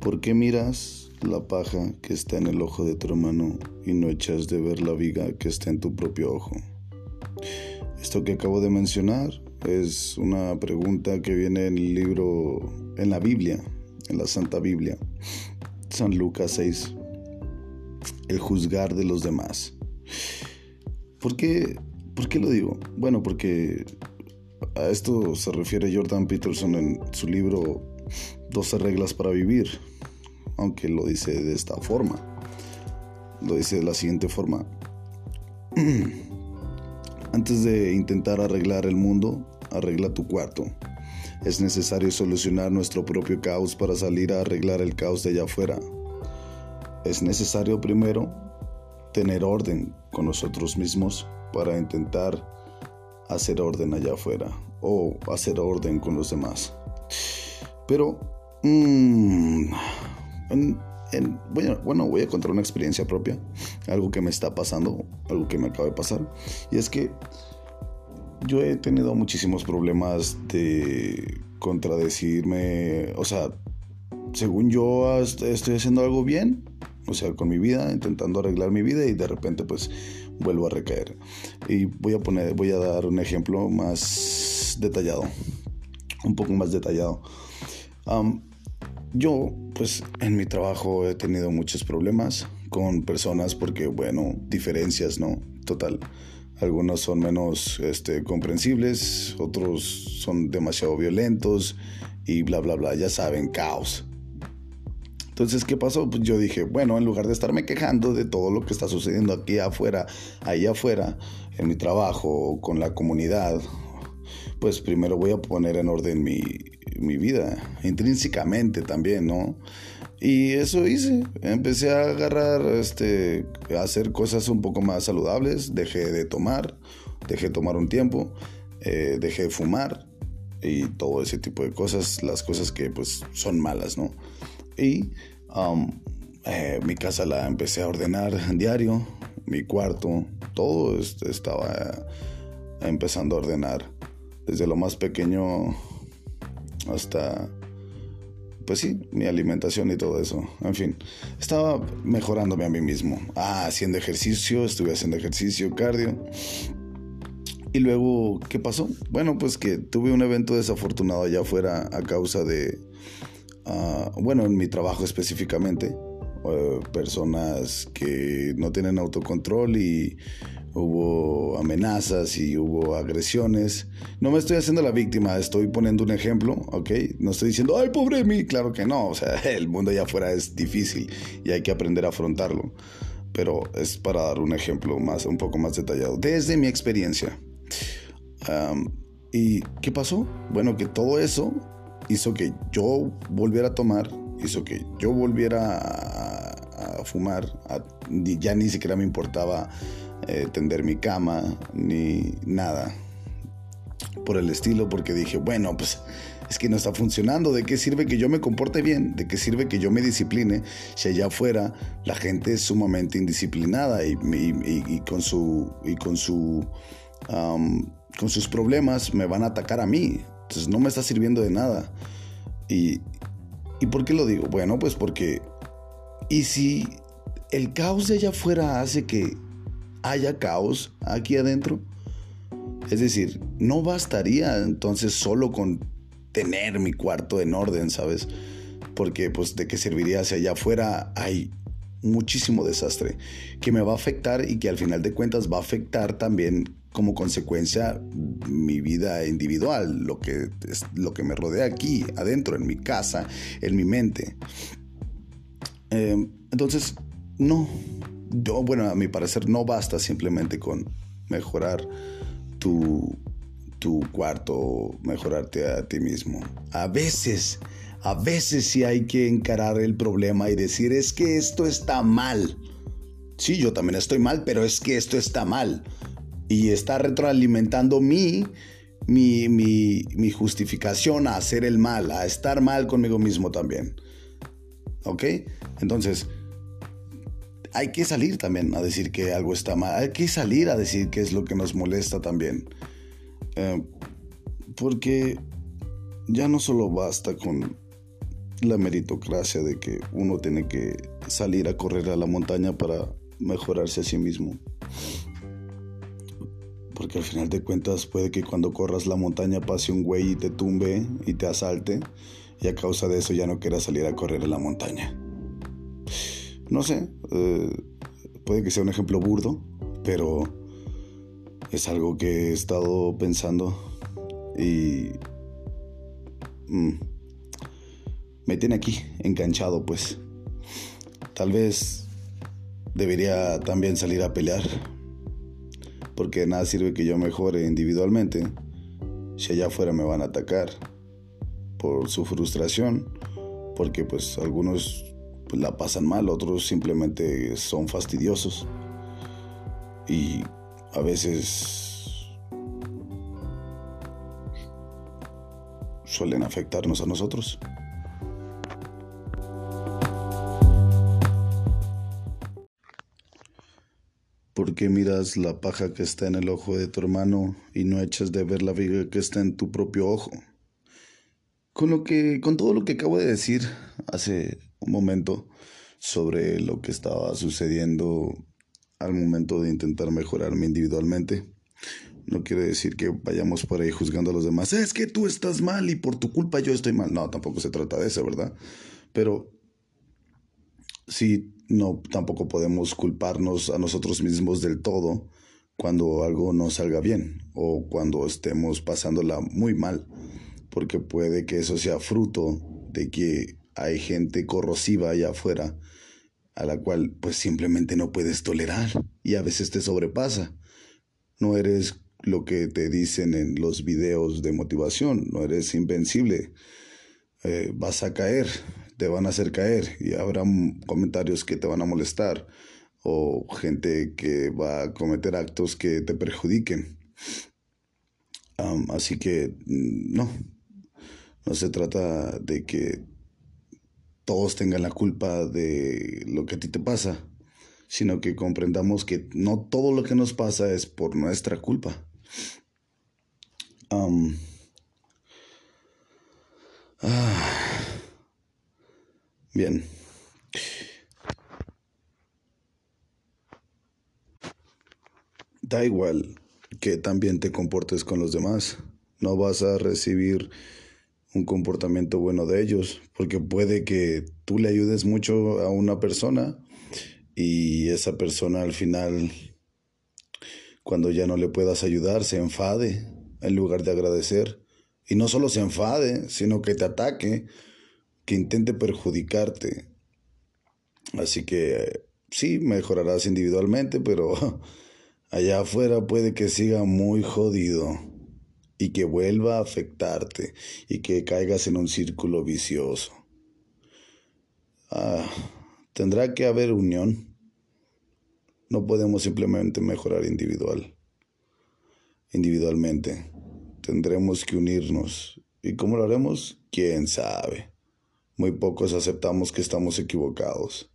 ¿Por qué miras la paja que está en el ojo de tu hermano y no echas de ver la viga que está en tu propio ojo? Esto que acabo de mencionar es una pregunta que viene en el libro, en la Biblia, en la Santa Biblia, San Lucas 6, el juzgar de los demás. ¿Por qué, ¿Por qué lo digo? Bueno, porque a esto se refiere Jordan Peterson en su libro 12 reglas para vivir, aunque lo dice de esta forma. Lo dice de la siguiente forma. Antes de intentar arreglar el mundo, arregla tu cuarto. Es necesario solucionar nuestro propio caos para salir a arreglar el caos de allá afuera. Es necesario primero tener orden con nosotros mismos para intentar hacer orden allá afuera o hacer orden con los demás. Pero, mmm, bueno, voy a contar una experiencia propia, algo que me está pasando, algo que me acaba de pasar, y es que yo he tenido muchísimos problemas de contradecirme, o sea, según yo estoy haciendo algo bien, o sea, con mi vida, intentando arreglar mi vida y de repente pues vuelvo a recaer. Y voy a poner, voy a dar un ejemplo más detallado, un poco más detallado. Yo pues en mi trabajo he tenido muchos problemas con personas porque bueno, diferencias, ¿no? Total. Algunos son menos este, comprensibles, otros son demasiado violentos y bla, bla, bla. Ya saben, caos. Entonces, ¿qué pasó? Pues yo dije, bueno, en lugar de estarme quejando de todo lo que está sucediendo aquí afuera, ahí afuera, en mi trabajo, con la comunidad, pues primero voy a poner en orden mi, mi vida, intrínsecamente también, ¿no? Y eso hice. Empecé a agarrar, este, a hacer cosas un poco más saludables. Dejé de tomar, dejé de tomar un tiempo, eh, dejé de fumar y todo ese tipo de cosas, las cosas que pues son malas, ¿no? Y um, eh, mi casa la empecé a ordenar en diario, mi cuarto, todo estaba empezando a ordenar. Desde lo más pequeño hasta, pues sí, mi alimentación y todo eso. En fin, estaba mejorándome a mí mismo. Ah, haciendo ejercicio, estuve haciendo ejercicio, cardio. Y luego, ¿qué pasó? Bueno, pues que tuve un evento desafortunado allá afuera a causa de Ah, bueno, en mi trabajo específicamente, eh, personas que no tienen autocontrol y hubo amenazas y hubo agresiones. No me estoy haciendo la víctima, estoy poniendo un ejemplo, ¿ok? No estoy diciendo, ay, pobre mí, claro que no, o sea, el mundo allá afuera es difícil y hay que aprender a afrontarlo. Pero es para dar un ejemplo más, un poco más detallado, desde mi experiencia. ¿Y qué pasó? Bueno, que todo eso hizo que yo volviera a tomar, hizo que yo volviera a, fumar, ya ni siquiera me importaba eh, tender mi cama ni nada por el estilo, porque dije, bueno, pues es que no está funcionando. ¿De qué sirve que yo me comporte bien? ¿De qué sirve que yo me discipline si allá afuera la gente es sumamente indisciplinada y, con su y con su con sus problemas me van a atacar a mí? Entonces no me está sirviendo de nada. Y, ¿Y por qué lo digo? Bueno, pues porque... ¿Y si el caos de allá afuera hace que haya caos aquí adentro? Es decir, no bastaría entonces solo con tener mi cuarto en orden, ¿sabes? Porque pues de qué serviría si allá afuera hay muchísimo desastre que me va a afectar y que al final de cuentas va a afectar también como consecuencia mi vida individual, lo que, es, lo que me rodea aquí, adentro, en mi casa, en mi mente. Em, entonces, no, yo, bueno, a mi parecer no basta simplemente con mejorar tu, tu cuarto, mejorarte a ti mismo. A veces, a veces sí hay que encarar el problema y decir, es que esto está mal. Sí, yo también estoy mal, pero es que esto está mal y está retroalimentando mi, mi, mi, justificación a hacer el mal, a estar mal conmigo mismo también. ¿Ok? Entonces, hay que salir también a decir que algo está mal, hay que salir a decir qué es lo que nos molesta también. Eh, porque ya no solo basta con la meritocracia de que uno tiene que salir a correr a la montaña para mejorarse a sí mismo. Porque al final de cuentas puede que cuando corras la montaña pase un güey y te tumbe y te asalte y a causa de eso ya no quieras salir a correr a la montaña. No sé, eh, puede que sea un ejemplo burdo, pero es algo que he estado pensando y mm, me tiene aquí enganchado pues. Tal vez debería también salir a pelear, porque nada sirve que yo mejore individualmente si allá afuera me van a atacar por su frustración, porque pues algunos pues, la pasan mal, otros simplemente son fastidiosos y a veces suelen afectarnos a nosotros. ¿Por qué miras la paja que está en el ojo de tu hermano y no echas de ver la viga que está en tu propio ojo? Con lo que, con todo lo que acabo de decir hace un momento sobre lo que estaba sucediendo al momento de intentar mejorarme individualmente, no quiere decir que vayamos por ahí juzgando a los demás. Es que tú estás mal y por tu culpa yo estoy mal. No, tampoco se trata de eso, ¿verdad? Pero sí, no, tampoco podemos culparnos a nosotros mismos del todo cuando algo no salga bien o cuando estemos pasándola muy mal, porque puede que eso sea fruto de que hay gente corrosiva allá afuera a la cual pues simplemente no puedes tolerar y a veces te sobrepasa. No eres lo que te dicen en los videos de motivación, no eres invencible, eh, vas a caer, te van a hacer caer y habrá comentarios que te van a molestar o gente que va a cometer actos que te perjudiquen. así que mm, no, no se trata de que todos tengan la culpa de lo que a ti te pasa, sino que comprendamos que no todo lo que nos pasa es por nuestra culpa. Ah, bien. Da igual que también te comportes con los demás. No vas a recibir un comportamiento bueno de ellos, porque puede que tú le ayudes mucho a una persona y esa persona al final, cuando ya no le puedas ayudar, se enfade en lugar de agradecer. Y no solo se enfade, sino que te ataque, que intente perjudicarte. Así que sí, mejorarás individualmente, pero allá afuera puede que siga muy jodido y que vuelva a afectarte y que caigas en un círculo vicioso. Ah, tendrá que haber unión. No podemos simplemente mejorar individual. Individualmente. Tendremos que unirnos. ¿Y cómo lo haremos? ¿Quién sabe? Muy pocos aceptamos que estamos equivocados.